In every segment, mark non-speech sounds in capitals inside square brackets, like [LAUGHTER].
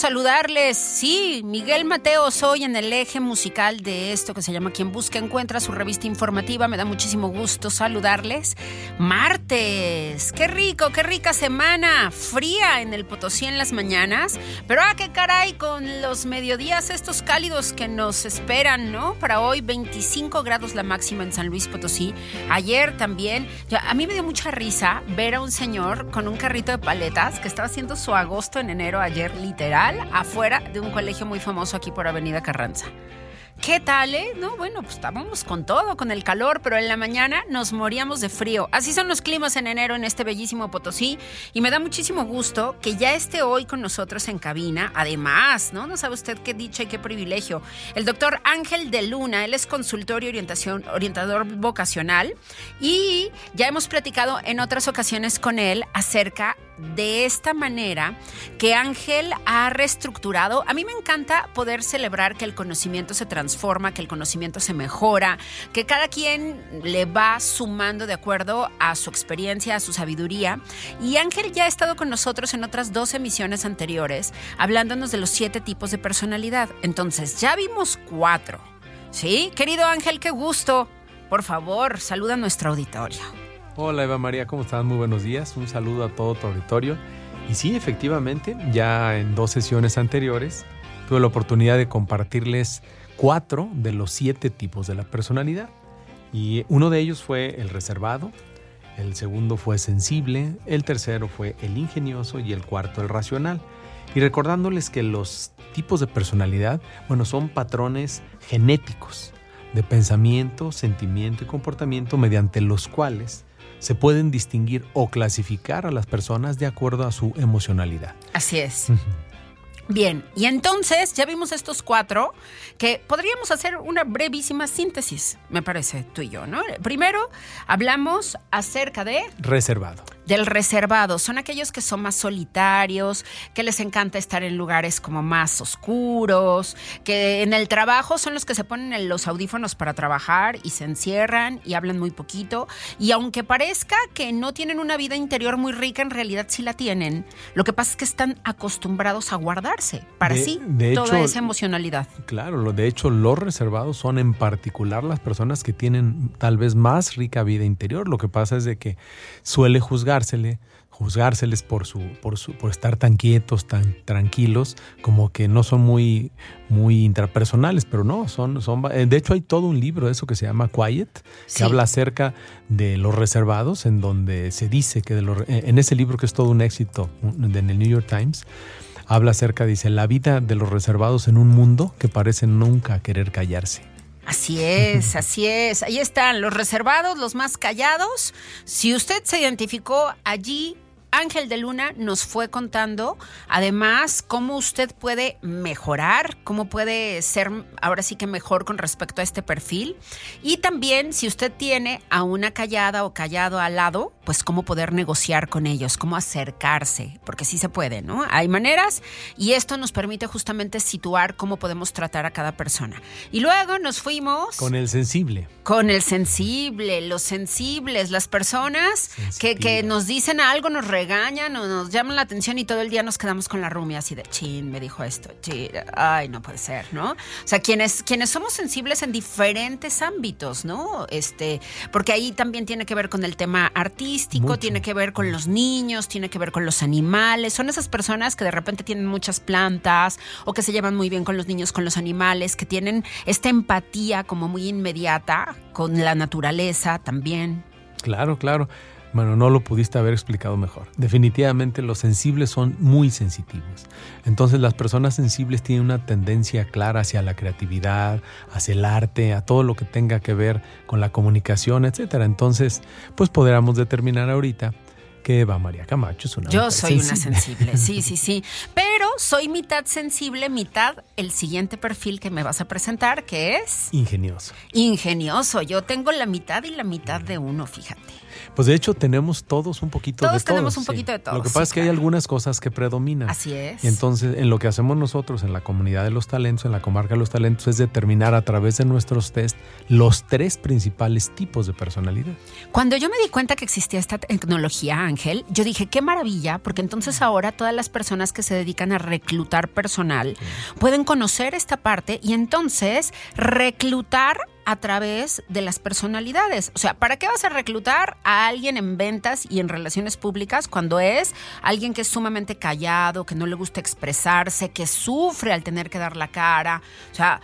Saludarles. Sí, Miguel Mateo soy en el eje musical de esto que se llama Quien Busca Encuentra, su revista informativa. Me da muchísimo gusto saludarles. Martes, qué rico, qué rica semana. Fría en el Potosí en las mañanas. Pero ah, qué caray, con los mediodías estos cálidos que nos esperan, ¿no? Para hoy 25 grados la máxima en San Luis Potosí. Ayer también. a mí me dio mucha risa ver a un señor con un carrito de paletas que estaba haciendo su agosto en enero ayer, literal, afuera de un colegio muy famoso aquí por Avenida Carranza. ¿Qué tal, eh? No, bueno, pues estábamos con todo, con el calor, pero en la mañana nos moríamos de frío. Así son los climas en enero en este bellísimo Potosí y me da muchísimo gusto que ya esté hoy con nosotros en cabina. Además, ¿no? No sabe usted qué dicha y qué privilegio. El doctor Ángel de Luna, él es consultor y orientación, orientador vocacional y ya hemos platicado en otras ocasiones con él acerca de esta manera que Ángel ha reestructurado. A mí me encanta poder celebrar que el conocimiento se transforma, que el conocimiento se mejora, que cada quien le va sumando de acuerdo a su experiencia, a su sabiduría. Y Ángel ya ha estado con nosotros en otras dos emisiones anteriores, hablándonos de los siete tipos de personalidad. Entonces, ya vimos cuatro. ¿Sí? Querido Ángel, qué gusto. Por favor, saluda a nuestro auditorio. Hola Eva María, ¿cómo estás? Muy buenos días. Un saludo a todo tu auditorio. Y sí, efectivamente, ya en dos sesiones anteriores tuve la oportunidad de compartirles cuatro de los siete tipos de la personalidad. Y uno de ellos fue el reservado, el segundo fue sensible, el tercero fue el ingenioso y el cuarto el racional. Y recordándoles que los tipos de personalidad, bueno, son patrones genéticos de pensamiento, sentimiento y comportamiento mediante los cuales se pueden distinguir o clasificar a las personas de acuerdo a su emocionalidad. Así es. Bien, y entonces ya vimos estos cuatro que podríamos hacer una brevísima síntesis, me parece, tú y yo, ¿no? Primero, hablamos acerca de... Reservado del reservado. Son aquellos que son más solitarios, que les encanta estar en lugares como más oscuros, que en el trabajo son los que se ponen los audífonos para trabajar y se encierran y hablan muy poquito. Y aunque parezca que no tienen una vida interior muy rica, en realidad sí la tienen. Lo que pasa es que están acostumbrados a guardarse para sí toda esa emocionalidad. Claro, de hecho los reservados son en particular las personas que tienen tal vez más rica vida interior. Lo que pasa es de que suele juzgar juzgárseles por su, por su, por estar tan quietos, tan tranquilos, como que no son muy, muy intrapersonales, pero no, son, son, eh, de hecho hay todo un libro de eso que se llama Quiet, que habla acerca de los reservados, en donde se dice que de eh, en ese libro que es todo un éxito en el New York Times, habla acerca, dice, la vida de los reservados en un mundo que parece nunca querer callarse. Así es, [LAUGHS] así es. Ahí están los reservados, los más callados. Si usted se identificó allí, Ángel de Luna nos fue contando, además, cómo usted puede mejorar, cómo puede ser ahora sí que mejor con respecto a este perfil. Y también, si usted tiene a una callada o callado al lado, pues cómo poder negociar con ellos, cómo acercarse, porque sí se puede, ¿no? Hay maneras y esto nos permite justamente situar cómo podemos tratar a cada persona. Y luego nos fuimos... Con el sensible. Con el sensible, los sensibles, las personas que, que, nos dicen algo, nos regañan o nos llaman la atención y todo el día nos quedamos con la rumia así de, chin, me dijo esto, chin, ay, no puede ser, ¿no? O sea, quienes, quienes somos sensibles en diferentes ámbitos, ¿no? Este, porque ahí también tiene que ver con el tema artístico, tiene que ver con los niños, tiene que ver con los animales, son esas personas que de repente tienen muchas plantas o que se llevan muy bien con los niños, con los animales, que tienen esta empatía como muy inmediata con la naturaleza también. Claro, claro. Bueno, no lo pudiste haber explicado mejor. Definitivamente los sensibles son muy sensitivos. Entonces las personas sensibles tienen una tendencia clara hacia la creatividad, hacia el arte, a todo lo que tenga que ver con la comunicación, etc. Entonces, pues podríamos determinar ahorita que Eva María Camacho es una Yo soy una sensible, sí, [LAUGHS] sí, sí. Pero soy mitad sensible, mitad el siguiente perfil que me vas a presentar, que es... Ingenioso. Ingenioso. Yo tengo la mitad y la mitad de uno, fíjate. Pues de hecho tenemos todos un poquito Todos de todo. tenemos un poquito de todo, Lo que sí, pasa es que hay algunas cosas que predominan. Así es. Y entonces, en lo que hacemos nosotros en la comunidad de los talentos, en la comarca de los talentos, es determinar a través de nuestros test los tres principales tipos de personalidad. Cuando yo me di cuenta que existía esta tecnología, Ángel, yo dije, qué maravilla, porque entonces ahora todas las personas que se dedican a reclutar personal pueden conocer esta parte y entonces reclutar a través de las personalidades. O sea, ¿para qué vas a reclutar a alguien en ventas y en relaciones públicas cuando es alguien que es sumamente callado, que no le gusta expresarse, que sufre al tener que dar la cara? O sea,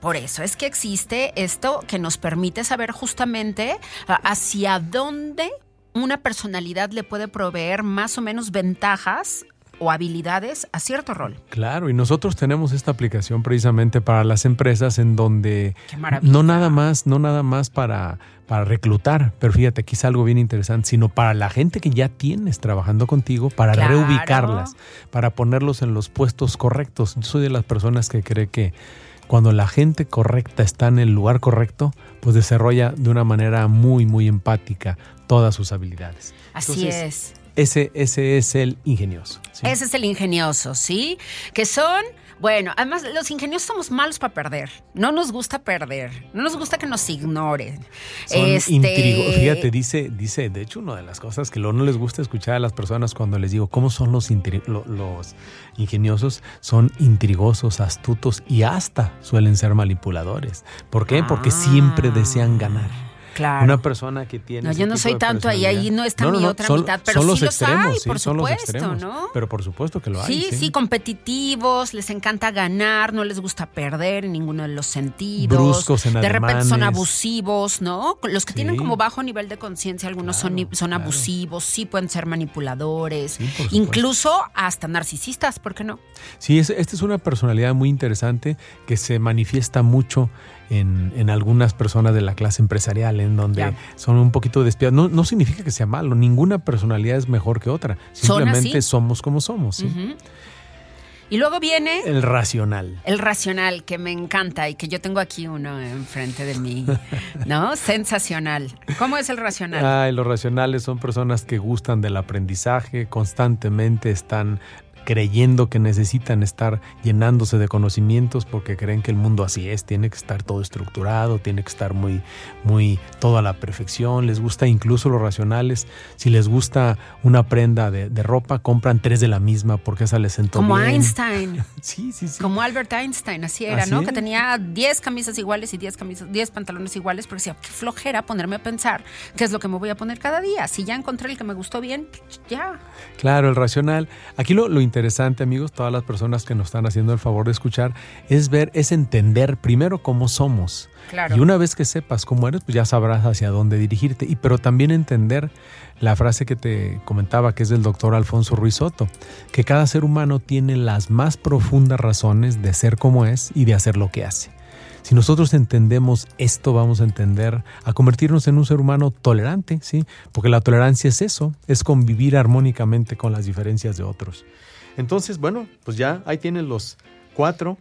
por eso es que existe esto que nos permite saber justamente ah, hacia dónde una personalidad le puede proveer más o menos ventajas o habilidades a cierto rol. Claro, y nosotros tenemos esta aplicación precisamente para las empresas en donde no nada más, no nada más para, para reclutar, pero fíjate, aquí es algo bien interesante, sino para la gente que ya tienes trabajando contigo, para Claro. reubicarlas, para ponerlos en los puestos correctos. Yo soy de las personas que cree que cuando la gente correcta está en el lugar correcto, pues desarrolla de una manera muy, muy empática todas sus habilidades. Así Entonces, es. Ese, ese es el ingenioso. ¿sí? Ese es el ingenioso, ¿sí? Que son, bueno, además los ingeniosos somos malos para perder. No nos gusta perder. No nos gusta que nos ignoren. Son Este, intrigo- Fíjate, dice, dice, de hecho, una de las cosas que no les gusta escuchar a las personas cuando les digo cómo son los, los ingeniosos, son intrigosos, astutos y hasta suelen ser manipuladores. ¿Por qué? Porque siempre desean ganar. Claro. Una persona que tiene. No, yo no soy tanto ahí, ahí no está mi otra son- mitad, pero son los sí los extremos, hay, sí, por son los supuesto, extremos. ¿no? Pero por supuesto que lo hay. Sí, sí, competitivos, les encanta ganar, no les gusta perder en ninguno de los sentidos. Bruscos en De repente son abusivos, ¿no? Los que tienen como bajo nivel de conciencia, algunos son, Claro, son claro. abusivos, sí pueden ser manipuladores, incluso hasta narcisistas, ¿por qué no? Sí, es- esta es una personalidad muy interesante que se manifiesta mucho en, en algunas personas de la clase empresarial, en donde son un poquito despiadados. No, no significa que sea malo, ninguna personalidad es mejor que otra. Simplemente somos como somos. Y luego viene El racional. el racional, que me encanta y que yo tengo aquí uno enfrente de mí, ¿no? [LAUGHS] Sensacional. ¿Cómo es el racional? Ay, los racionales son personas que gustan del aprendizaje, constantemente están creyendo que necesitan estar llenándose de conocimientos porque creen que el mundo así es, tiene que estar todo estructurado, tiene que estar muy, muy, todo a la perfección, les gusta incluso los racionales, si les gusta una prenda de, de ropa, compran tres de la misma porque esa les sentó Como bien. Einstein. [LAUGHS] Sí, sí, sí. Como Albert Einstein, así era, Así ¿no? es. Que tenía 10 camisas iguales y 10 camisas, 10 pantalones iguales, porque decía, qué flojera ponerme a pensar qué es lo que me voy a poner cada día. Si ya encontré el que me gustó bien, ya. Claro, el racional. Aquí lo, lo interesante, amigos, todas las personas que nos están haciendo el favor de escuchar, es ver, es entender primero cómo somos. Claro. Y una vez que sepas cómo eres, pues ya sabrás hacia dónde dirigirte. Y pero también entender la frase que te comentaba, que es del doctor Alfonso Ruiz Soto, que cada ser humano tiene las más profundas razones de ser como es y de hacer lo que hace. Si nosotros entendemos esto, vamos a entender a convertirnos en un ser humano tolerante, ¿sí? Porque la tolerancia es eso, es convivir armónicamente con las diferencias de otros. Entonces, bueno, pues ya ahí tienen los cuatro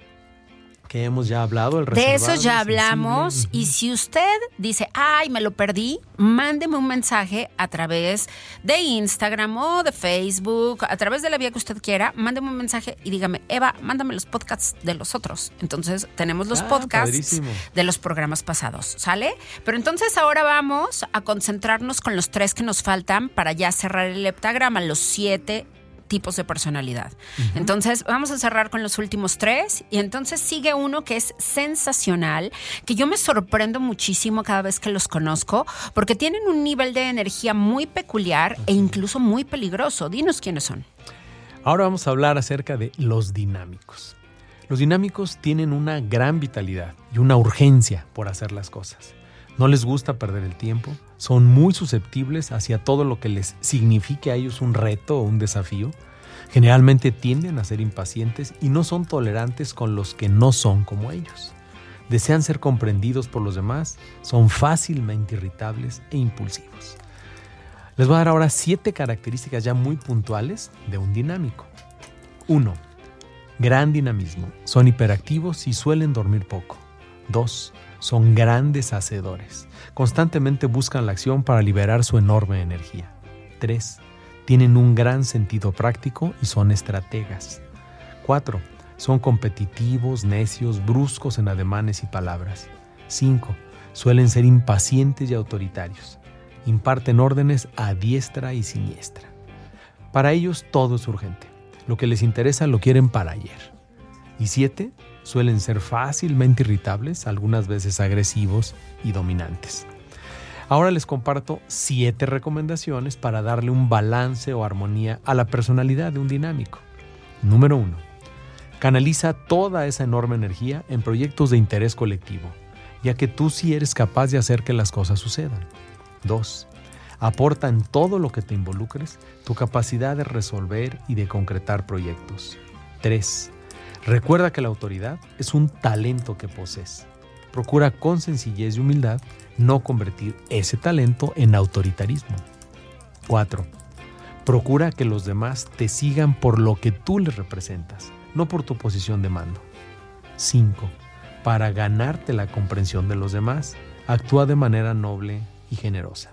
que hemos ya hablado. El De eso ya hablamos. Y si usted dice, ay, me lo perdí, mándeme un mensaje a través de Instagram o de Facebook, a través de la vía que usted quiera, mándeme un mensaje y dígame, Eva, mándame los podcasts de los otros. Entonces, tenemos los Ah, podcasts padrísimo. de los programas pasados, ¿sale? Pero entonces ahora vamos a concentrarnos con los tres que nos faltan para ya cerrar el heptagrama, los siete tipos de personalidad. Entonces vamos a cerrar con los últimos tres y entonces sigue uno que es sensacional, que yo me sorprendo muchísimo cada vez que los conozco porque tienen un nivel de energía muy peculiar e incluso muy peligroso. Dinos quiénes son. Ahora vamos a hablar acerca de los dinámicos. Los dinámicos tienen una gran vitalidad y una urgencia por hacer las cosas. No les gusta perder el tiempo, son muy susceptibles hacia todo lo que les signifique a ellos un reto o un desafío. Generalmente tienden a ser impacientes y no son tolerantes con los que no son como ellos. Desean ser comprendidos por los demás, son fácilmente irritables e impulsivos. Les voy a dar ahora siete características ya muy puntuales de un dinámico. 1. Gran dinamismo. Son hiperactivos y suelen dormir poco. Dos, son grandes hacedores. Constantemente buscan la acción para liberar su enorme energía. Tres, tienen un gran sentido práctico y son estrategas. Cuatro, son competitivos, necios, bruscos en ademanes y palabras. 5. Suelen ser impacientes y autoritarios. Imparten órdenes a diestra y siniestra. Para ellos todo es urgente. Lo que les interesa lo quieren para ayer. Y 7. Suelen ser fácilmente irritables, algunas veces agresivos y dominantes. Ahora les comparto siete recomendaciones para darle un balance o armonía a la personalidad de un dinámico. Número 1. Canaliza toda esa enorme energía en proyectos de interés colectivo, ya que tú sí eres capaz de hacer que las cosas sucedan. 2. Aporta en todo lo que te involucres tu capacidad de resolver y de concretar proyectos. 3. Recuerda que la autoridad es un talento que posees. Procura con sencillez y humildad no convertir ese talento en autoritarismo. 4. Procura que los demás te sigan por lo que tú les representas no por tu posición de mando. 5. Para ganarte la comprensión de los demás, actúa de manera noble y generosa.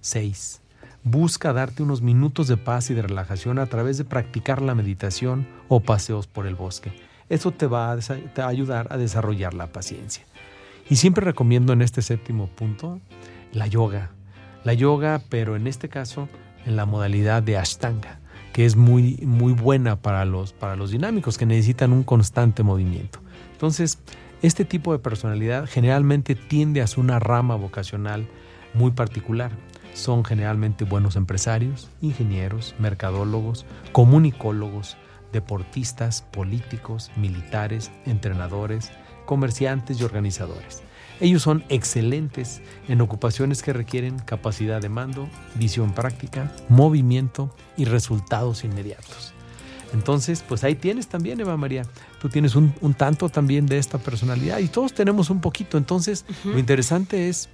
6. Busca darte unos minutos de paz y de relajación a través de practicar la meditación o paseos por el bosque. Eso te va a, ayudar a desarrollar la paciencia. Y siempre recomiendo en este séptimo punto la yoga. La yoga, pero en este caso en la modalidad de Ashtanga que es muy, muy buena para los, para los dinámicos, que necesitan un constante movimiento. Entonces, este tipo de personalidad generalmente tiende a ser una rama vocacional muy particular. Son generalmente buenos empresarios, ingenieros, mercadólogos, comunicólogos, deportistas, políticos, militares, entrenadores, comerciantes y organizadores. Ellos son excelentes en ocupaciones que requieren capacidad de mando, visión práctica, movimiento y resultados inmediatos. Entonces, pues ahí tienes también, Eva María. Tú tienes un, tanto también de esta personalidad y todos tenemos un poquito. Entonces, lo interesante es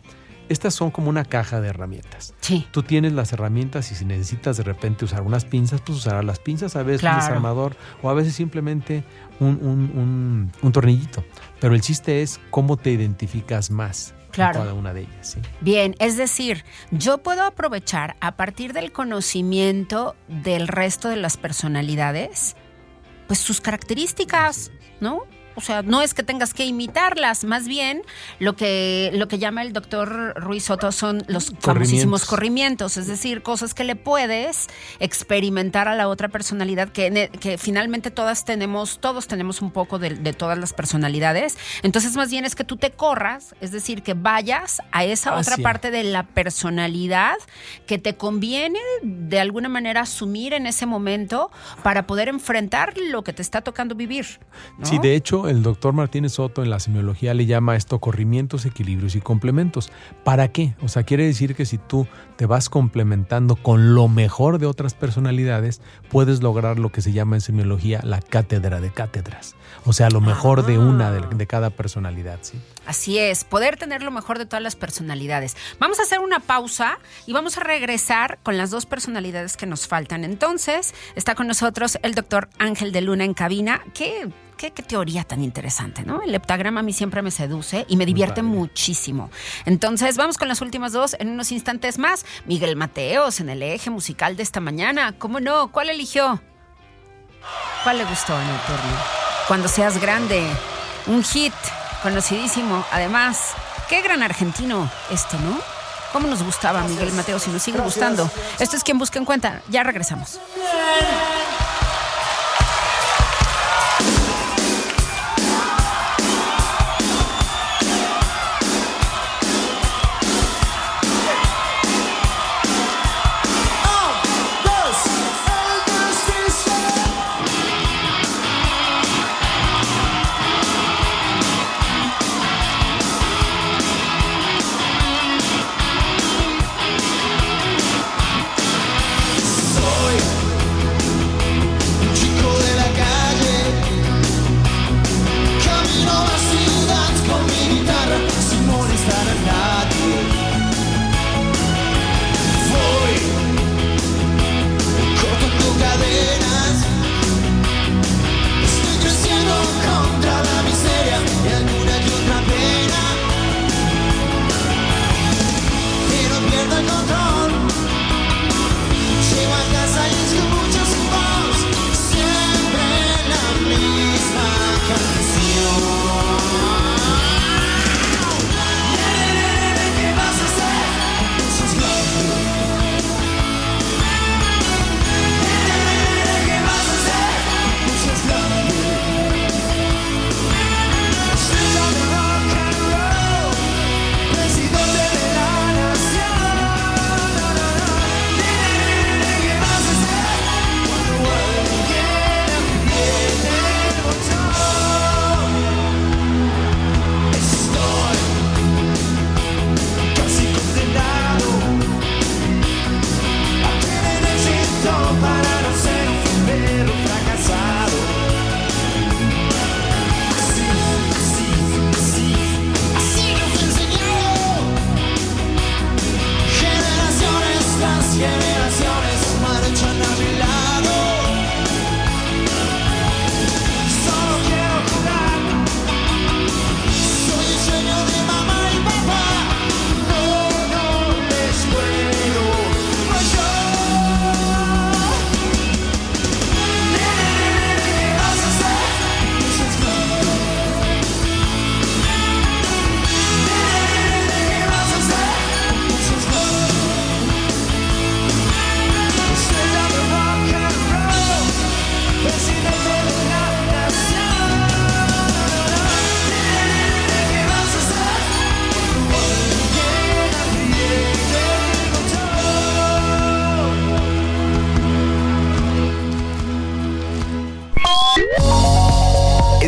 estas son como una caja de herramientas. Sí. Tú tienes las herramientas y si necesitas de repente usar unas pinzas, pues usarás las pinzas, a veces un desarmador o a veces simplemente un, tornillito. Pero el chiste es cómo te identificas más. Claro. cada una de ellas. Bien, es decir, yo puedo aprovechar a partir del conocimiento del resto de las personalidades, pues sus características, ¿no? O sea, no es que tengas que imitarlas, más bien lo que, lo que llama el doctor Ruiz Soto son los famosísimos corrimientos, es decir, cosas que le puedes experimentar a la otra personalidad, que, que finalmente todas tenemos, todos tenemos un poco de, todas las personalidades. Entonces, más bien es que tú te corras, es decir, que vayas a esa otra parte de la personalidad que te conviene de alguna manera asumir en ese momento para poder enfrentar lo que te está tocando vivir. Sí, de hecho, el doctor Martínez Soto en la semiología le llama esto corrimientos, equilibrios y complementos. ¿Para qué? O sea, quiere decir que si tú te vas complementando con lo mejor de otras personalidades, puedes lograr lo que se llama en semiología la cátedra de cátedras. O sea, lo mejor de una de, de, cada personalidad, ¿sí? Así es, poder tener lo mejor de todas las personalidades. Vamos a hacer una pausa y vamos a regresar con las dos personalidades que nos faltan. Entonces, está con nosotros el doctor Ángel de Luna en cabina, que Qué, teoría tan interesante, ¿no? El heptagrama a mí siempre me seduce y me divierte muchísimo. Entonces, vamos con las últimas dos en unos instantes más. Miguel Mateos en el eje musical de esta mañana. ¿Cómo no? ¿Cuál eligió? ¿Cuál le gustó en el turno? Cuando seas grande. Un hit conocidísimo. Además, qué gran argentino esto, ¿no? ¿Cómo nos gustaba Miguel Mateos y nos sigue gustando? Esto es quien busca en cuenta. Ya regresamos.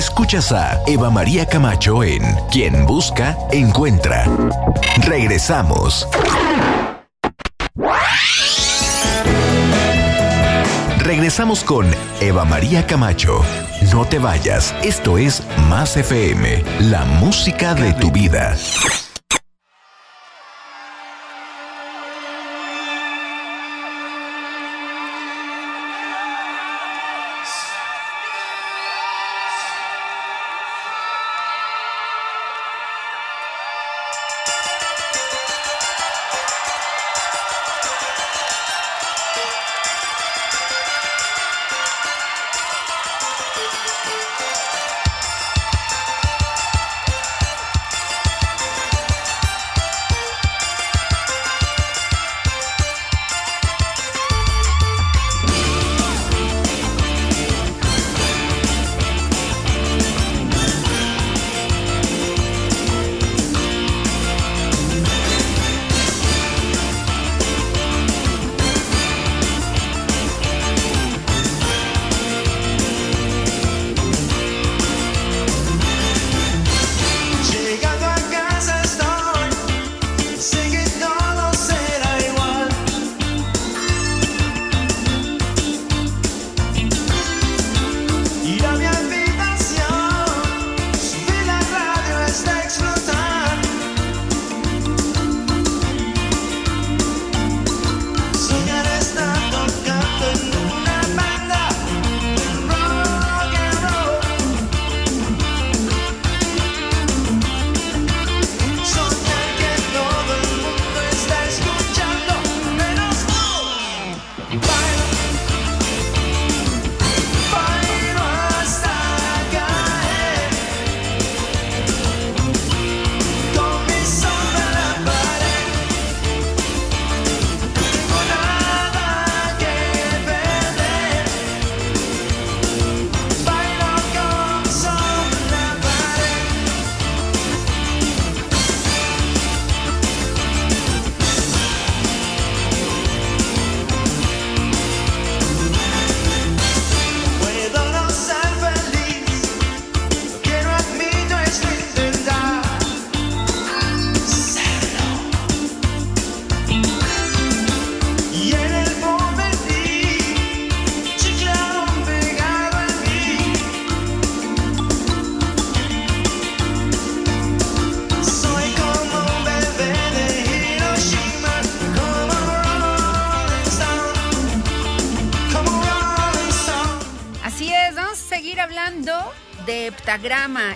Escuchas a Eva María Camacho en Quien Busca, Encuentra. Regresamos. Regresamos con Eva María Camacho. No te vayas, esto es Más FM, la música de tu vida.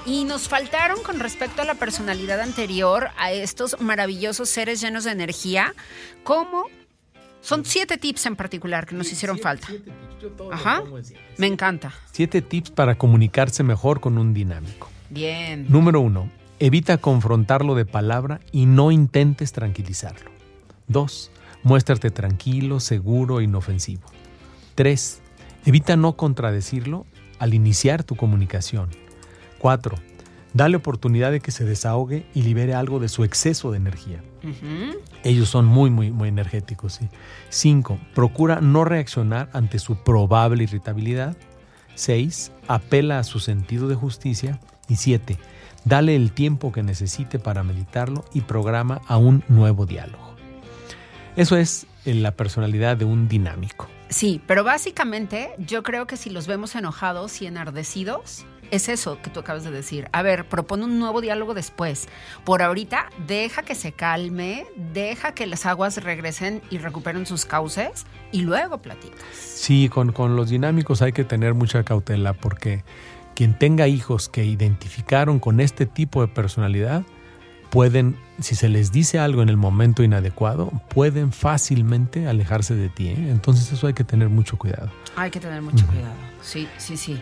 Y nos faltaron con respecto a la personalidad anterior a estos maravillosos seres llenos de energía, como son siete tips en particular que nos hicieron falta. Ajá. Me encanta. Siete tips para comunicarse mejor con un dinámico. Bien. Número uno, evita confrontarlo de palabra y no intentes tranquilizarlo. Dos, muéstrate tranquilo, seguro e inofensivo. Tres, evita no contradecirlo al iniciar tu comunicación. 4. Dale oportunidad de que se desahogue y libere algo de su exceso de energía. Ellos son muy, muy, muy energéticos. 5. Procura no reaccionar ante su probable irritabilidad. 6. Apela a su sentido de justicia. Y 7. Dale el tiempo que necesite para meditarlo y programa a un nuevo diálogo. Eso es la personalidad de un dinámico. Sí, pero básicamente yo creo que si los vemos enojados y enardecidos, es eso que tú acabas de decir. A ver, propone un nuevo diálogo después. Por ahorita, deja que se calme, deja que las aguas regresen y recuperen sus cauces y luego platicas. Sí, con, con los dinámicos hay que tener mucha cautela porque quien tenga hijos que identificaron con este tipo de personalidad, pueden, si se les dice algo en el momento inadecuado, pueden fácilmente alejarse de ti. ¿eh? Entonces eso hay que tener mucho cuidado. Hay que tener mucho cuidado. Sí, sí, sí.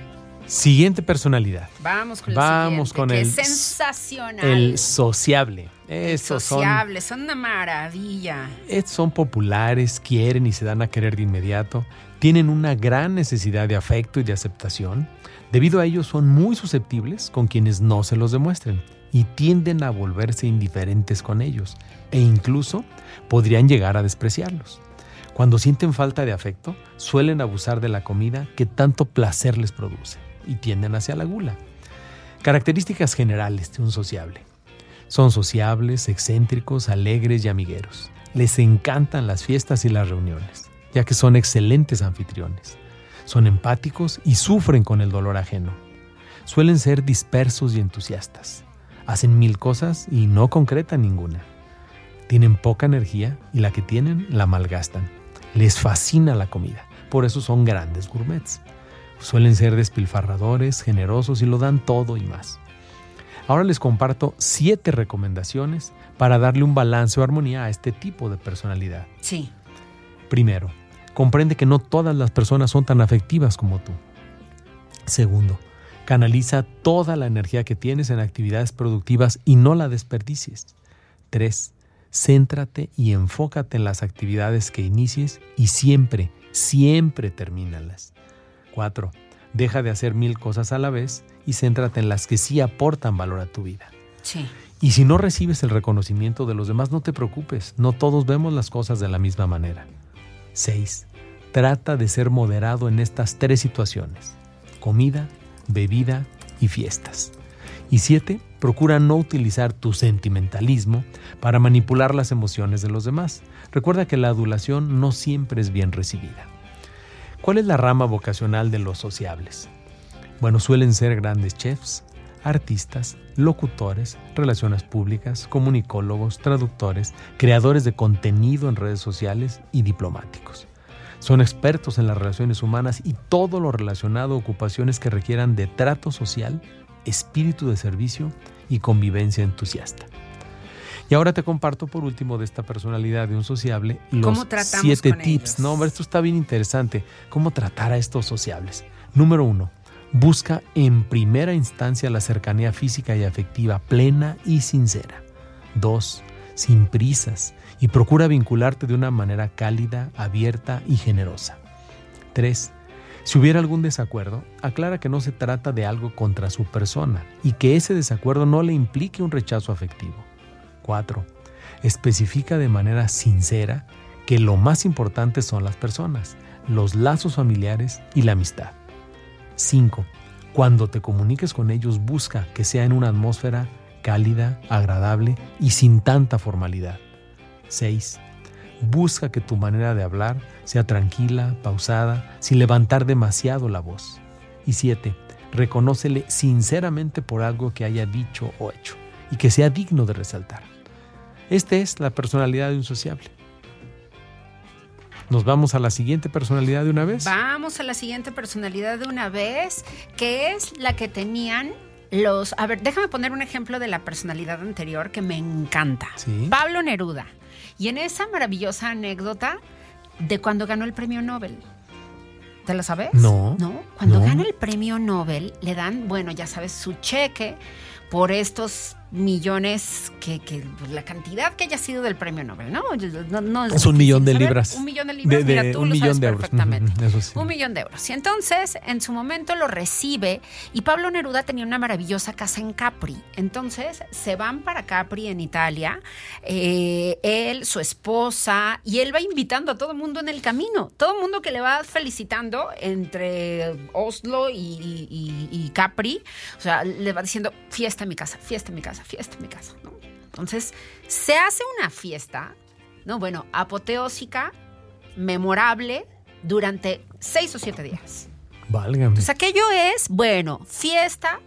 Siguiente personalidad. Vamos con Vamos con el sensacional. El sociable. Esos sociable, son, una maravilla. Son populares, quieren y se dan a querer de inmediato. Tienen una gran necesidad de afecto y de aceptación. Debido a ello son muy susceptibles con quienes no se los demuestren y tienden a volverse indiferentes con ellos e incluso podrían llegar a despreciarlos. Cuando sienten falta de afecto, suelen abusar de la comida que tanto placer les produce y tienden hacia la gula. Características generales de un sociable. Son sociables, excéntricos, alegres y amigueros. Les encantan las fiestas y las reuniones, ya que son excelentes anfitriones. Son empáticos y sufren con el dolor ajeno. Suelen ser dispersos y entusiastas. Hacen mil cosas y no concretan ninguna. Tienen poca energía y la que tienen la malgastan. Les fascina la comida, por eso son grandes gourmets. Suelen ser despilfarradores, generosos y lo dan todo y más. Ahora les comparto siete recomendaciones para darle un balance o armonía a este tipo de personalidad. Sí. Primero, comprende que no todas las personas son tan afectivas como tú. Segundo, canaliza toda la energía que tienes en actividades productivas y no la desperdicies. Tres, céntrate y enfócate en las actividades que inicies y siempre, siempre termínalas. 4. Deja de hacer mil cosas a la vez y céntrate en las que sí aportan valor a tu vida. Sí. Y si no recibes el reconocimiento de los demás, no te preocupes, no todos vemos las cosas de la misma manera. 6. Trata de ser moderado en estas tres situaciones, comida, bebida y fiestas. Y 7. Procura no utilizar tu sentimentalismo para manipular las emociones de los demás. Recuerda que la adulación no siempre es bien recibida. ¿Cuál es la rama vocacional de los sociables? Bueno, suelen ser grandes chefs, artistas, locutores, relaciones públicas, comunicólogos, traductores, creadores de contenido en redes sociales y diplomáticos. Son expertos en las relaciones humanas y todo lo relacionado a ocupaciones que requieran de trato social, espíritu de servicio y convivencia entusiasta. Y ahora te comparto por último de esta personalidad de un sociable los siete tips. No, hombre, esto está bien interesante. ¿Cómo tratar a estos sociables? Número uno, busca en primera instancia la cercanía física y afectiva plena y sincera. Dos, sin prisas y procura vincularte de una manera cálida, abierta y generosa. Tres, si hubiera algún desacuerdo, aclara que no se trata de algo contra su persona y que ese desacuerdo no le implique un rechazo afectivo. 4. Especifica de manera sincera que lo más importante son las personas, los lazos familiares y la amistad. 5. Cuando te comuniques con ellos busca que sea en una atmósfera cálida, agradable y sin tanta formalidad. 6. Busca que tu manera de hablar sea tranquila, pausada, sin levantar demasiado la voz. Y 7. Reconócele sinceramente por algo que haya dicho o hecho y que sea digno de resaltar. Esta es la personalidad de un sociable. ¿Nos vamos a la siguiente personalidad de una vez? Vamos a la siguiente personalidad de una vez, que es la que tenían los... A ver, déjame poner un ejemplo de la personalidad anterior que me encanta. Pablo Neruda. Y en esa maravillosa anécdota de cuando ganó el premio Nobel. ¿Te lo sabes? No. No. Cuando gana el premio Nobel, le dan, bueno, ya sabes, su cheque por estos millones que, pues, la cantidad que haya sido del premio Nobel, ¿no? es, un millón de libras. Un millón de libras, mira, tú un lo millón sabes de euros. perfectamente. [LAUGHS] Un millón de euros. Y entonces, en su momento lo recibe y Pablo Neruda tenía una maravillosa casa en Capri. Entonces, se van para Capri en Italia, eh, él, su esposa, y él va invitando a todo el mundo en el camino. Todo el mundo que le va felicitando entre Oslo y, y Capri, o sea, le va diciendo, fiesta en mi casa, fiesta en mi casa fiesta en mi casa, ¿no? Entonces, se hace una fiesta, ¿no? Bueno, apoteósica, memorable, durante seis o siete días. Válgame. Entonces, aquello es, bueno, fiesta,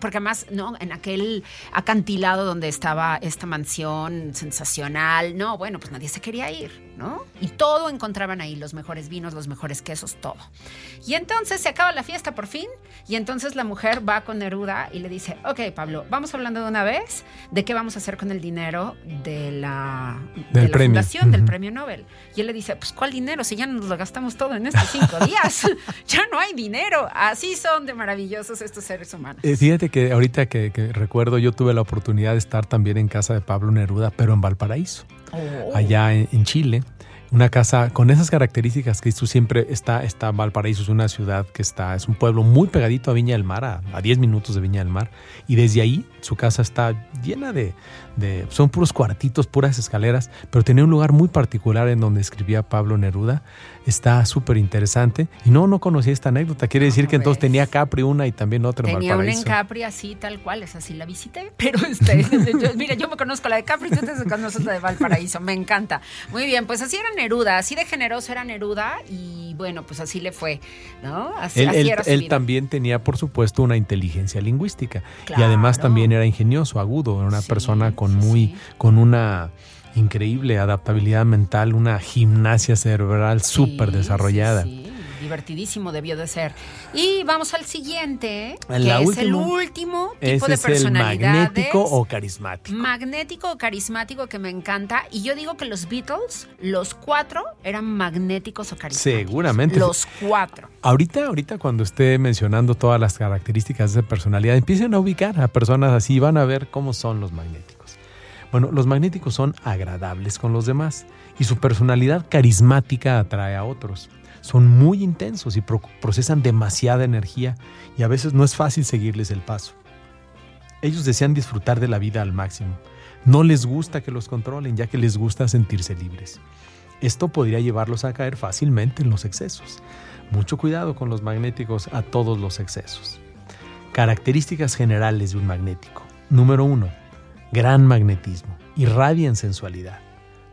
porque además, ¿no? En aquel acantilado donde estaba esta mansión sensacional, no, bueno, pues nadie se quería ir, ¿no? Y todo encontraban ahí, los mejores vinos, los mejores quesos, todo. Y entonces se acaba la fiesta por fin, y entonces la mujer va con Neruda y le dice, ok, Pablo, vamos hablando de una vez de qué vamos a hacer con el dinero de la, de la fundación del premio Nobel. Y él le dice, pues ¿cuál dinero? Si ya nos lo gastamos todo en estos cinco [LAUGHS] días, [LAUGHS] ya no hay dinero. Así son de maravillosos estos seres humanos. Eh, que ahorita que, recuerdo, yo tuve la oportunidad de estar también en casa de Pablo Neruda, pero en Valparaíso, oh. allá en, Chile. una casa con esas características que tú siempre está, está Valparaíso, es una ciudad que está, es un pueblo muy pegadito a Viña del Mar, a, a 10 minutos de Viña del Mar, y desde ahí su casa está llena de, de, son puros cuartitos, puras escaleras, pero tenía un lugar muy particular en donde escribía Pablo Neruda, está súper interesante, y no, no conocía esta anécdota, quiere decir que entonces tenía Capri una y también otra en Tenía una en Capri así, tal cual, es así, la visité, [LAUGHS] pero este, yo, mira, yo me conozco la de Capri, tú te conoces la de Valparaíso, me encanta. Muy bien, pues así era Neruda, así de generoso era Neruda y bueno, pues así le fue, ¿no? Así, él, él, también tenía, por supuesto, una inteligencia lingüística. Y además también era ingenioso, agudo, era una persona con muy, con una increíble adaptabilidad mental, una gimnasia cerebral súper desarrollada divertidísimo debió de ser. Y vamos al siguiente, que es el último tipo de personalidad. magnético o carismático. Magnético o carismático que me encanta. Y yo digo que los Beatles, los cuatro, eran magnéticos o carismáticos. Seguramente. Los cuatro. Ahorita, ahorita cuando esté mencionando todas las características de esa personalidad, empiecen a ubicar a personas así y van a ver cómo son los magnéticos. Bueno, los magnéticos son agradables con los demás y su personalidad carismática atrae a otros son muy intensos y procesan demasiada energía y a veces no es fácil seguirles el paso. Ellos desean disfrutar de la vida al máximo. No les gusta que los controlen, ya que les gusta sentirse libres. Esto podría llevarlos a caer fácilmente en los excesos. Mucho cuidado con los magnéticos a todos los excesos. Características generales de un magnético. Número 1. Gran magnetismo. Irradian sensualidad.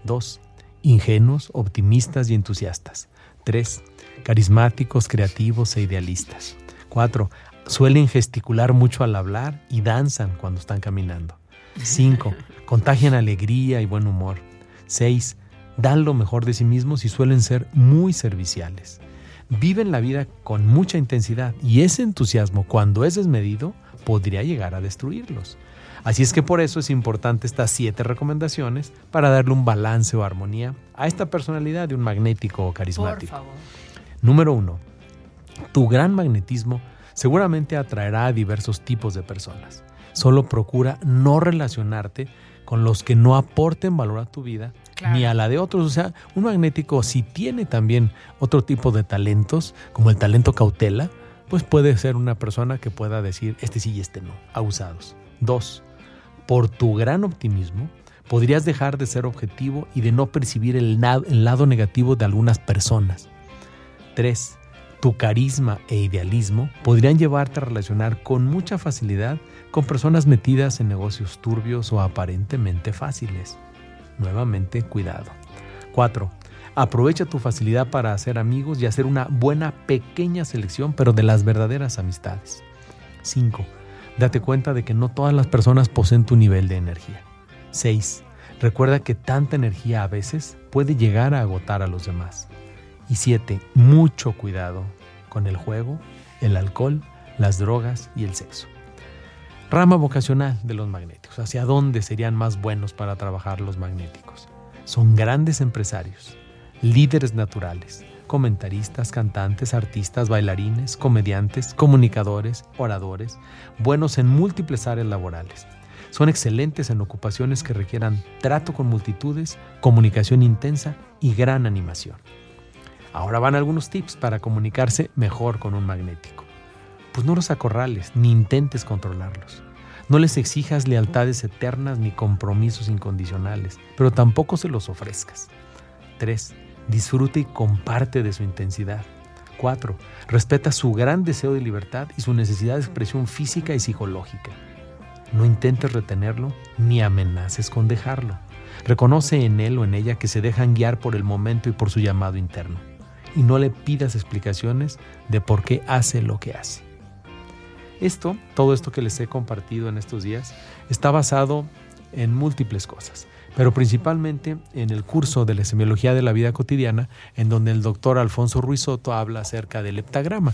2. Ingenuos, optimistas y entusiastas. 3. Carismáticos, creativos e idealistas. 4. Suelen gesticular mucho al hablar y danzan cuando están caminando. 5. Contagian alegría y buen humor. 6. Dan lo mejor de sí mismos y suelen ser muy serviciales. Viven la vida con mucha intensidad y ese entusiasmo, cuando es desmedido, podría llegar a destruirlos. Así es que por eso es importante estas siete recomendaciones para darle un balance o armonía a esta personalidad de un magnético o carismático. Por favor. Número uno, tu gran magnetismo seguramente atraerá a diversos tipos de personas. Solo procura no relacionarte con los que no aporten valor a tu vida ni a la de otros. O sea, un magnético si tiene también otro tipo de talentos, como el talento cautela, pues puede ser una persona que pueda decir este sí y este no, abusados. Dos, por tu gran optimismo, podrías dejar de ser objetivo y de no percibir el, lado negativo de algunas personas. 3. Tu carisma e idealismo podrían llevarte a relacionar con mucha facilidad con personas metidas en negocios turbios o aparentemente fáciles. Nuevamente, cuidado. 4. Aprovecha tu facilidad para hacer amigos y hacer una buena pequeña selección, pero de las verdaderas amistades. 5 Date cuenta de que no todas las personas poseen tu nivel de energía. 6. Recuerda que tanta energía a veces puede llegar a agotar a los demás. Y 7. Mucho cuidado con el juego, el alcohol, las drogas y el sexo. Rama vocacional de los magnéticos. ¿Hacia dónde serían más buenos para trabajar los magnéticos? Son grandes empresarios, líderes naturales, comentaristas, cantantes, artistas, bailarines, comediantes, comunicadores, oradores, buenos en múltiples áreas laborales. Son excelentes en ocupaciones que requieran trato con multitudes, comunicación intensa y gran animación. Ahora van algunos tips para comunicarse mejor con un magnético. Pues no los acorrales ni intentes controlarlos. No les exijas lealtades eternas ni compromisos incondicionales, pero tampoco se los ofrezcas. 3. Disfruta y comparte de su intensidad. 4. Respeta su gran deseo de libertad y su necesidad de expresión física y psicológica. No intentes retenerlo ni amenaces con dejarlo. Reconoce en él o en ella que se dejan guiar por el momento y por su llamado interno. Y no le pidas explicaciones de por qué hace lo que hace. Esto, todo esto que les he compartido en estos días, está basado en múltiples cosas pero principalmente en el curso de la semiología de la vida cotidiana, en donde el doctor Alfonso Ruiz Soto habla acerca del heptagrama.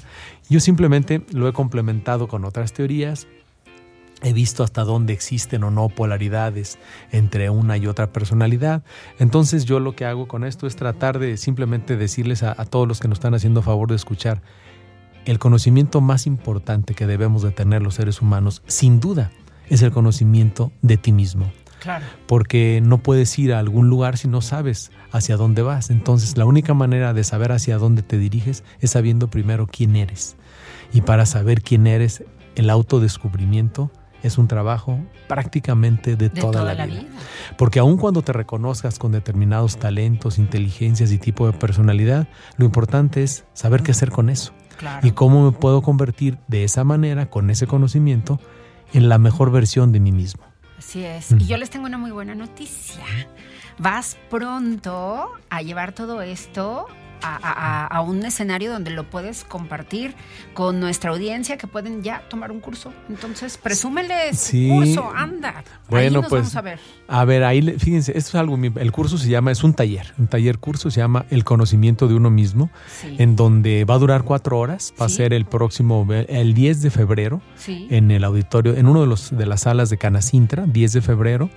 Yo simplemente lo he complementado con otras teorías, He visto hasta dónde existen o no polaridades entre una y otra personalidad. Entonces yo lo que hago con esto es tratar de simplemente decirles a, a, todos los que nos están haciendo favor de escuchar, el conocimiento más importante que debemos de tener los seres humanos, sin duda, es el conocimiento de ti mismo Claro. Porque no puedes ir a algún lugar si no sabes hacia dónde vas. Entonces, la única manera de saber hacia dónde te diriges es sabiendo primero quién eres. Y para saber quién eres, el autodescubrimiento es un trabajo prácticamente de, toda, la, vida. Porque aun cuando te reconozcas con determinados talentos, inteligencias y tipo de personalidad, lo importante es saber qué hacer con eso. Y cómo me puedo convertir de esa manera, con ese conocimiento, en la mejor versión de mí mismo. Así es. Y yo les tengo una muy buena noticia. Vas pronto a llevar todo esto a, un escenario donde lo puedes compartir con nuestra audiencia que pueden ya tomar un curso. Entonces, presúmeles sí. curso, anda. Bueno, pues vamos a ver. A ver, ahí fíjense, esto es algo, el curso se llama, es un taller, un taller curso se llama El conocimiento de uno mismo, en donde va a durar cuatro horas, va a ser el próximo, el 10 de febrero, en el auditorio, en uno de los de las salas de Canacintra, 10 de febrero.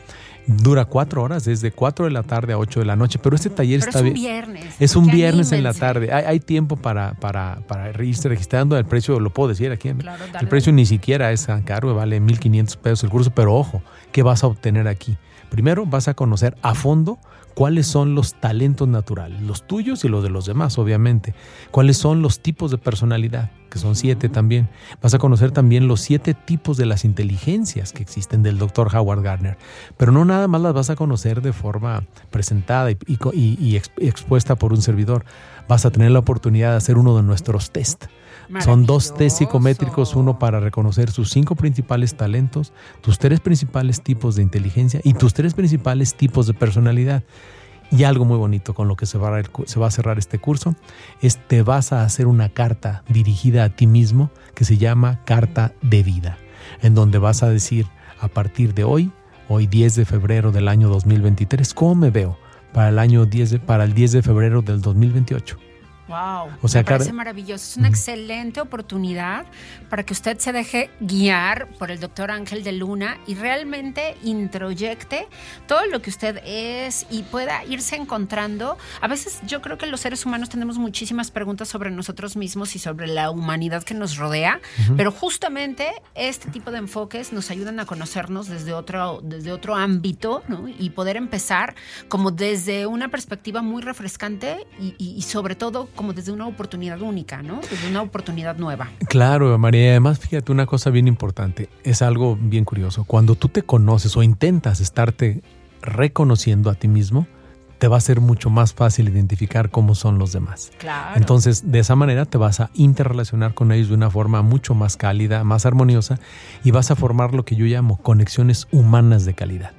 Dura cuatro horas, desde cuatro de la tarde a 8 de la noche, pero este taller está bien. Es un viernes. Es un viernes en la tarde. Hay, tiempo para, para, para irse registrando. El precio, lo puedo decir aquí. el precio ni siquiera es caro, vale 1.500 pesos el curso, pero ojo, ¿qué vas a obtener aquí? Primero vas a conocer a fondo cuáles son los talentos naturales, los tuyos y los de los demás, obviamente. Cuáles son los tipos de personalidad, que son siete también. Vas a conocer también los siete tipos de las inteligencias que existen del doctor Howard Gardner. Pero no nada más las vas a conocer de forma presentada y, expuesta por un servidor. Vas a tener la oportunidad de hacer uno de nuestros test son dos test psicométricos, uno para reconocer sus cinco principales talentos, tus tres principales tipos de inteligencia y tus tres principales tipos de personalidad. Y algo muy bonito con lo que se va, a, cerrar este curso es te vas a hacer una carta dirigida a ti mismo que se llama carta de vida, en donde vas a decir a partir de hoy, hoy 10 de febrero del año 2023, ¿cómo me veo para el año 10 para el 10 de febrero del 2028? Wow, o sea, me parece maravilloso. Es una excelente oportunidad para que usted se deje guiar por el doctor Ángel de Luna y realmente introyecte todo lo que usted es y pueda irse encontrando. A veces yo creo que los seres humanos tenemos muchísimas preguntas sobre nosotros mismos y sobre la humanidad que nos rodea, pero justamente este tipo de enfoques nos ayudan a conocernos desde otro, desde otro ámbito y poder empezar como desde una perspectiva muy refrescante y sobre todo como desde una oportunidad única, ¿no? Desde una oportunidad nueva. Claro, María. Además, fíjate una cosa bien importante. Es algo bien curioso. Cuando tú te conoces o intentas estarte reconociendo a ti mismo, te va a ser mucho más fácil identificar cómo son los demás. Claro. Entonces, de esa manera te vas a interrelacionar con ellos de una forma mucho más cálida, más armoniosa y vas a formar lo que yo llamo conexiones humanas de calidad.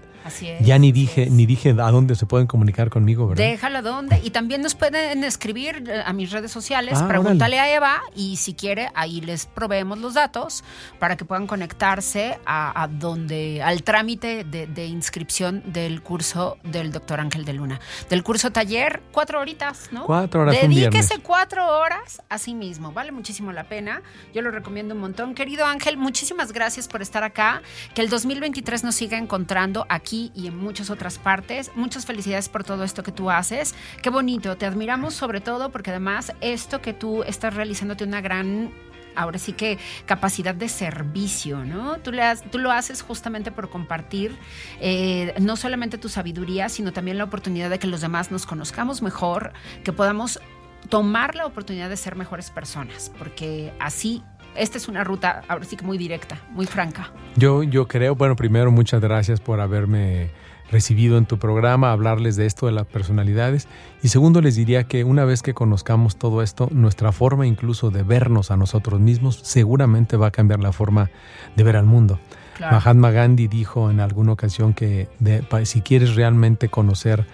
Ya ni dije, ni dije a dónde se pueden comunicar conmigo, ¿verdad? Déjalo dónde. Y también nos pueden escribir eh, a mis redes sociales, ah, pregúntale a Eva y si quiere, ahí les proveemos los datos para que puedan conectarse a, donde, al trámite de, inscripción del curso del doctor Ángel de Luna. Del curso taller, cuatro horitas, ¿no? Cuatro horas. Dedíquese cuatro horas a sí mismo. Vale muchísimo la pena. Yo lo recomiendo un montón. Querido Ángel, muchísimas gracias por estar acá. Que el 2023 nos siga encontrando aquí y en muchas otras partes. Muchas felicidades por todo esto que tú haces. Qué bonito, te admiramos sobre todo porque además esto que tú estás realizando tiene una gran ahora sí que capacidad de servicio, ¿no? Tú, le tú lo haces justamente por compartir eh, no solamente tu sabiduría, sino también la oportunidad de que los demás nos conozcamos mejor, que podamos tomar la oportunidad de ser mejores personas, porque así esta es una ruta ahora sí que muy directa, muy franca. Yo, yo creo, bueno, primero muchas gracias por haberme recibido en tu programa, hablarles de esto de las personalidades. Y segundo, les diría que una vez que conozcamos todo esto, nuestra forma incluso de vernos a nosotros mismos seguramente va a cambiar la forma de ver al mundo. Mahatma Gandhi dijo en alguna ocasión que si quieres realmente conocer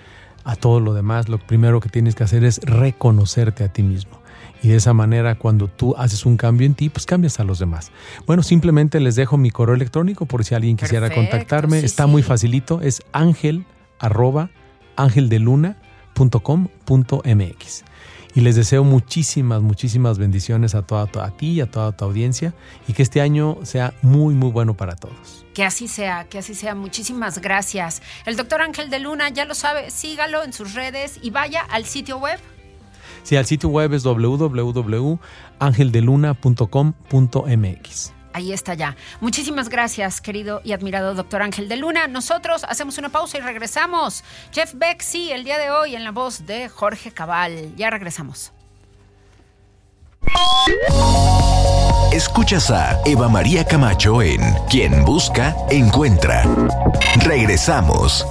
a todo lo demás, lo primero que tienes que hacer es reconocerte a ti mismo. Y de esa manera, cuando tú haces un cambio en ti, pues cambias a los demás. Bueno, simplemente les dejo mi correo electrónico por si alguien quisiera contactarme. Está muy facilito, es ángel arroba angeldeluna.com.mx. Y les deseo muchísimas, muchísimas bendiciones a, toda, a ti y a toda tu audiencia y que este año sea muy, muy bueno para todos. Que así sea, que así sea. Muchísimas gracias. El doctor Ángel de Luna ya lo sabe, sígalo en sus redes y vaya al sitio web Sí, el sitio web es www.angeldeluna.com.mx. ahí está ya. Muchísimas gracias, querido y admirado doctor Ángel de Luna. Nosotros hacemos una pausa y regresamos. Jeff Beck, sí, el día de hoy en la voz de Jorge Cabal. Ya regresamos. Escuchas a Eva María Camacho en Quien Busca, Encuentra. Regresamos.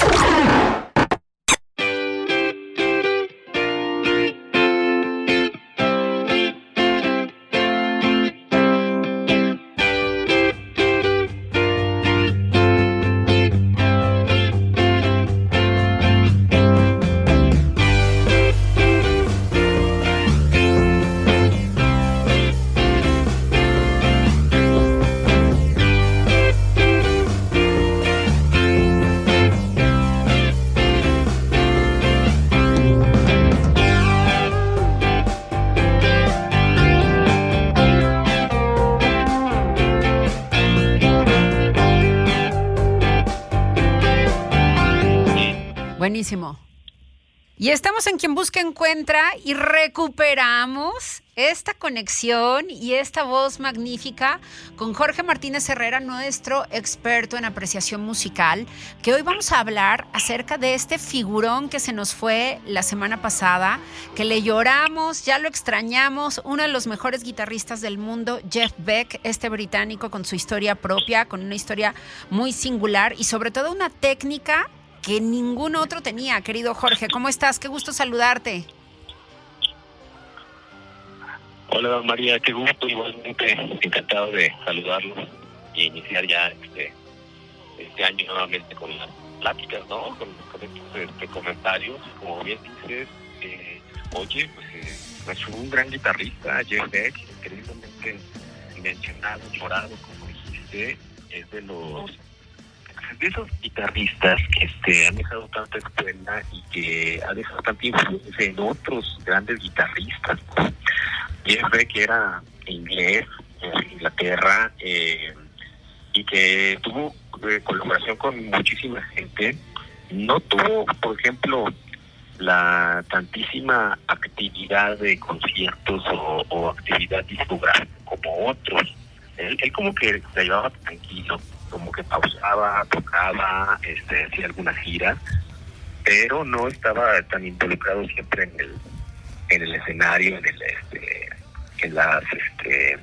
Y estamos en Quien Busca Encuentra y recuperamos esta conexión y esta voz magnífica con Jorge Martínez Herrera, nuestro experto en apreciación musical, que hoy vamos a hablar acerca de este figurón que se nos fue la semana pasada, que le lloramos, ya lo extrañamos, uno de los mejores guitarristas del mundo, Jeff Beck, este británico con su historia propia, con una historia muy singular y sobre todo una técnica que ningún otro tenía, querido Jorge. ¿Cómo estás? Qué gusto saludarte. Hola María, qué gusto, igualmente encantado de saludarlos y iniciar ya este, este año nuevamente con las pláticas, ¿no? Con, estos este, comentarios, como bien dices, eh, oye, pues eh, es un gran guitarrista, Jeff Beck, increíblemente mencionado, llorado, como dijiste, es de los de esos guitarristas que este, han dejado tanta escuela y que ha dejado tanta influencia en otros grandes guitarristas. Jeff que era inglés, en Inglaterra, eh, y que tuvo eh, colaboración con muchísima gente. No tuvo, por ejemplo, la tantísima actividad de conciertos o, actividad discográfica como otros. Él, él como que se llevaba tranquilo como que pausaba, tocaba, este, hacía algunas giras, pero no estaba tan involucrado siempre en el, en el escenario, en el, este, en las, este,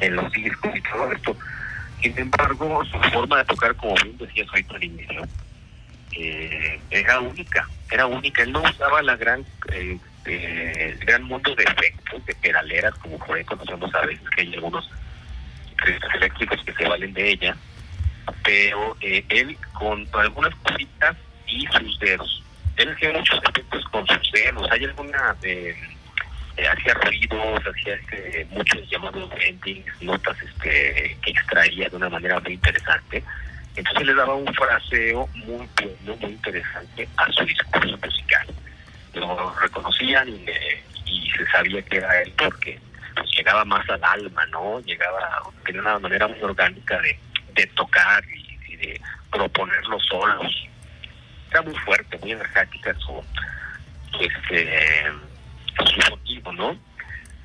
en los discos y todo esto. Sin embargo, su forma de tocar, como bien decía soy al inicio, eh, era única, era única. Él no usaba la gran, eh, eh, el gran mundo de efectos, de pedaleras, como por ahí conocemos a veces que hay algunos eléctricos que se valen de ella, pero eh, él con algunas cositas y sus dedos. Él hacía muchos efectos con sus dedos. Hay alguna de eh, hacía ruidos, hacía este, muchos llamados endings, notas este, que extraía de una manera muy interesante. Entonces le daba un fraseo muy bueno, muy interesante a su discurso musical. Lo reconocían y, y se sabía que era él porque pues, llegaba más al alma, ¿no? Llegaba, tenía una manera muy orgánica de de tocar y, de proponerlo solos. Era muy fuerte, muy energética su, este, su sonido, ¿no?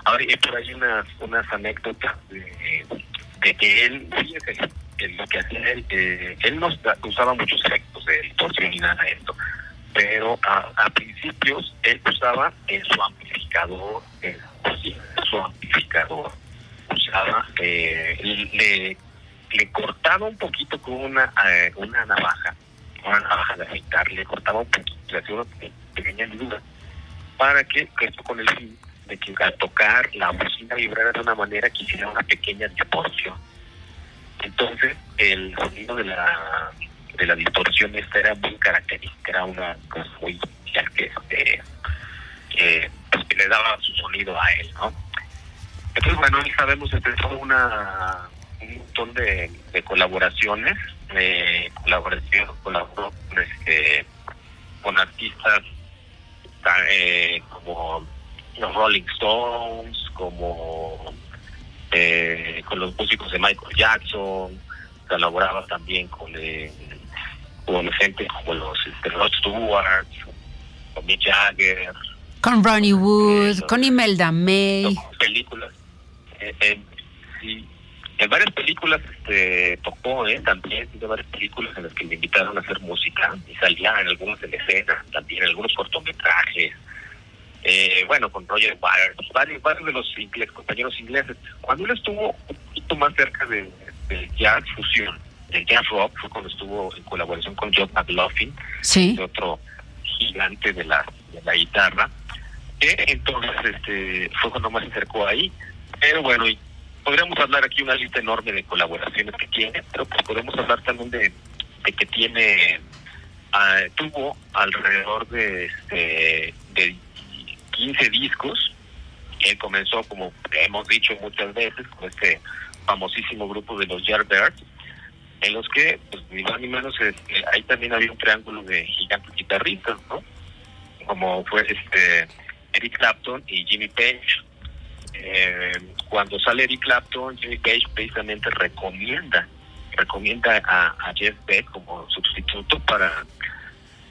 Ahora, por ahí unas, unas anécdotas de, que él, fíjate, lo que hacía él, eh, él no usaba muchos efectos de distorsión ni nada de esto, pero a, principios él usaba en su amplificador, en su amplificador, usaba, eh, le le cortaba un poquito con una eh, una navaja, una navaja de afeitar, le cortaba un poquito, le hacía una pequeña duda para que, esto con el fin de que al tocar la bocina vibrara de una manera que hiciera una pequeña distorsión. Entonces, el sonido de la de la distorsión esta era muy característica, era una cosa muy especial que, este, que, pues, que le daba su sonido a él, ¿no? Entonces, bueno, hoy sabemos, empezó una un montón de, colaboraciones, eh, colaboración, colaboró con, este, con artistas eh, como los Rolling Stones, como eh, con los músicos de Michael Jackson, colaboraba también con, eh, con gente como los Rod Stewart, con Mick Jagger, con Ronnie Wood, con Imelda May, películas. sí, En varias películas este, tocó, ¿eh? También de varias películas en las que le invitaron a hacer música y salía en algunas de la escena, también en algunos cortometrajes. Eh, bueno, con Roger Waters, varios, varios de los ingles, compañeros ingleses. Cuando él estuvo un poquito más cerca de, del jazz fusión, del jazz rock, fue cuando estuvo en colaboración con John McLaughlin, Sí. otro gigante de la, de la guitarra. Eh, entonces, este, fue cuando más se acercó ahí. Pero bueno, y podríamos hablar aquí una lista enorme de colaboraciones que tiene, pero pues podemos hablar también de, de que tiene, ah, tuvo alrededor de, este, de 15 discos. Él comenzó, como hemos dicho muchas veces, con este famosísimo grupo de los Yardbirds, en los que, pues, ni más ni menos, este, ahí también había un triángulo de gigantes guitarristas, ¿no? Como fue este Eric Clapton y Jimmy Page. Eh, cuando sale Eric Clapton, Jimmy Page precisamente recomienda recomienda a, Jeff Beck como sustituto para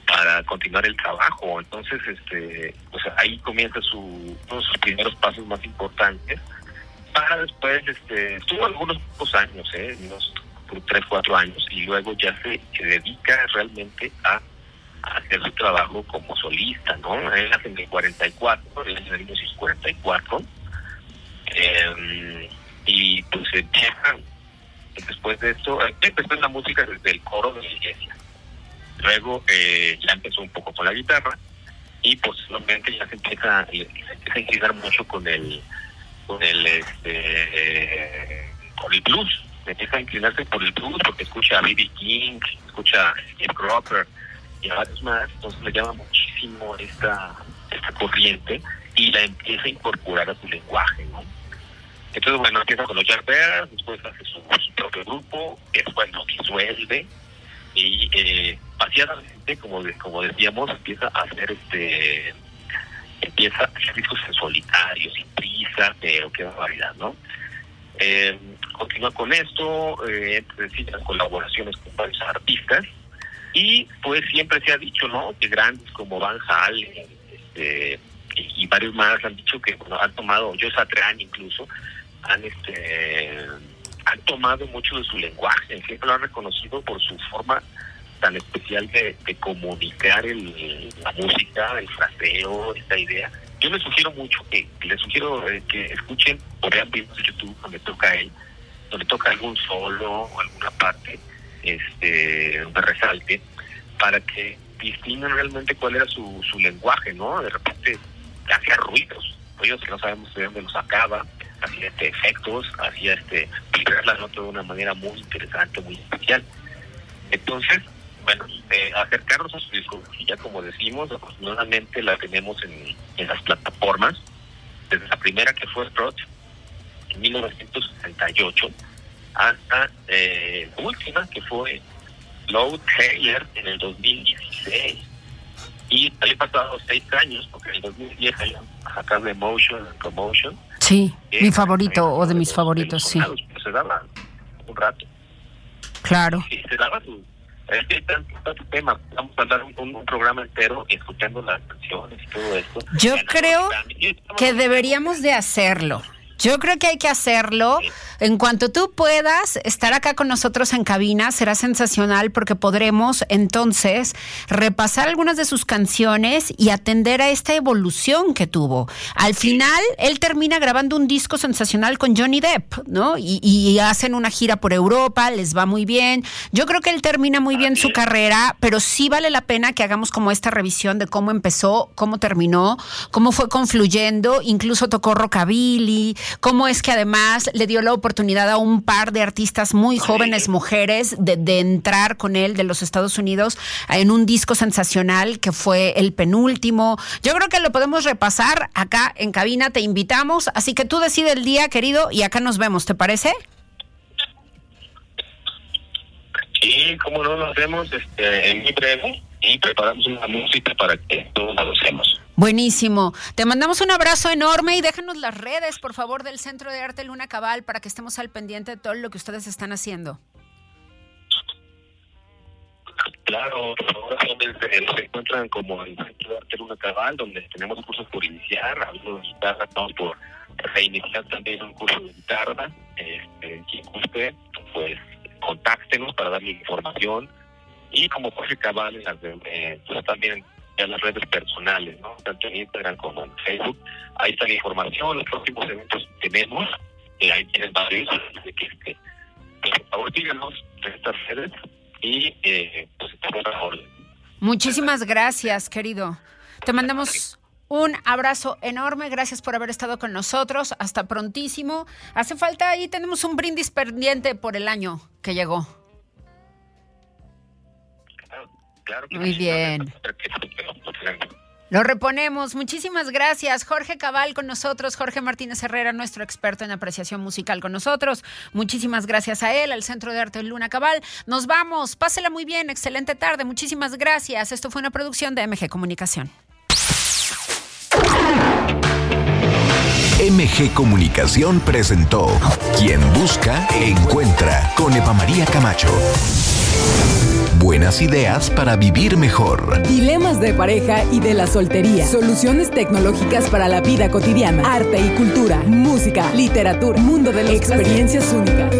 para continuar el trabajo. Entonces, este, pues ahí comienza su, uno de sus primeros pasos más importantes. Para después, este, estuvo algunos pocos años, ¿eh? unos tres, cuatro años, y luego ya se, dedica realmente a, hacer su trabajo como solista, ¿no? Él nace en el 44, en el año 1944, eh, y pues empieza, después de esto, eh, empezó la música desde el coro de la iglesia. Luego eh, ya empezó un poco con la guitarra y posteriormente ya se empieza, se empieza a inclinar mucho con el con el este eh, con el blues. Empieza a inclinarse por el blues porque escucha a B.B. King, escucha a Steve Cropper y a varios más. Entonces le llama muchísimo esta, esta corriente y la empieza a incorporar a su lenguaje, ¿no? Entonces, bueno, empieza con los Yardbirds, después hace su, propio grupo, después lo disuelve y eh, paseadamente, como como decíamos, empieza a hacer este empieza a hacer discos en solitario, sin prisa, pero qué barbaridad, ¿no? Eh, continúa con esto, eh, colaboraciones con varios artistas y pues siempre se ha dicho, ¿no? Que grandes como Van Halen este, y, varios más han dicho que bueno, han tomado, Joe Satriani incluso, han este han tomado mucho de su lenguaje, siempre lo han reconocido por su forma tan especial de, de comunicar el, la música, el fraseo, esta idea. Yo les sugiero mucho que, les sugiero eh, que escuchen o vean videos de YouTube donde toca él, donde toca algún solo alguna parte este donde resalte, para que distingan realmente cuál era su, su lenguaje, ¿no? De repente hacía ruidos, ruidos que no sabemos de dónde los sacaba, hacía este efectos, hacía este vibrar la nota de una manera muy interesante, muy especial. Entonces, bueno, eh, acercarnos a su discografía, como decimos, afortunadamente la tenemos en, en las plataformas, desde la primera que fue Sprott en 1968 hasta eh, la última que fue Low Taylor en el 2016 y había pasado seis años porque en el 2010 había sacado Emotion and Promotion Sí, mi favorito o de mis favoritos, sí. se daba un rato Claro. y se daba su es que hay tanto, tanto tema. Vamos a hablar un, un- programa entero escuchando las canciones y todo esto. Yo creo que deberíamos de hacerlo. Yo creo que hay que hacerlo. En cuanto tú puedas estar acá con nosotros en cabina, será sensacional porque podremos entonces repasar algunas de sus canciones y atender a esta evolución que tuvo. Al final, él termina grabando un disco sensacional con Johnny Depp, ¿no? Y, y hacen una gira por Europa, les va muy bien. Yo creo que él termina muy bien su carrera, pero sí vale la pena que hagamos como esta revisión de cómo empezó, cómo terminó, cómo fue confluyendo, incluso tocó rockabilly, cómo es que además le dio la oportunidad a un par de artistas muy jóvenes mujeres de, de entrar con él de los Estados Unidos en un disco sensacional que fue el penúltimo. Yo creo que lo podemos repasar acá en cabina, te invitamos, así que tú decides el día, querido, y acá nos vemos, ¿te parece? Sí, como no lo hacemos este, en muy breve y preparamos una música para que todos la hacemos. Buenísimo. Te mandamos un abrazo enorme y déjanos las redes, por favor, del Centro de Arte Luna Cabal para que estemos al pendiente de todo lo que ustedes están haciendo. Claro, se encuentran como en Centro de Arte Luna Cabal, donde tenemos cursos por iniciar, algunos de guitarra, estamos por reiniciar también un curso de guitarra. Este, eh, quien guste, pues contáctenos para darle información y como Jorge Cabal en las eh, pues también en las redes personales, ¿no? Tanto en Instagram como en Facebook. Ahí está la información, los próximos eventos tenemos, eh, ahí tienen varios, de que, este, por favor síganos en estas redes y eh, pues estamos a Muchísimas gracias, querido. Te mandamos un abrazo enorme, gracias por haber estado con nosotros. Hasta prontísimo. Hace falta ahí, tenemos un brindis pendiente por el año que llegó. Claro, Muy bien. [LAUGHS] Lo reponemos. Muchísimas gracias. Jorge Cabal con nosotros, Jorge Martínez Herrera, nuestro experto en apreciación musical con nosotros. Muchísimas gracias a él, al Centro de Arte Luna Cabal. Nos vamos. Pásela muy bien. Excelente tarde. Muchísimas gracias. Esto fue una producción de MG Comunicación. MG Comunicación presentó Quien busca, encuentra con Eva María Camacho. Buenas ideas para vivir mejor. Dilemas de pareja y de la soltería. Soluciones tecnológicas para la vida cotidiana. Arte y cultura. Música, literatura. Mundo de las experiencias únicas.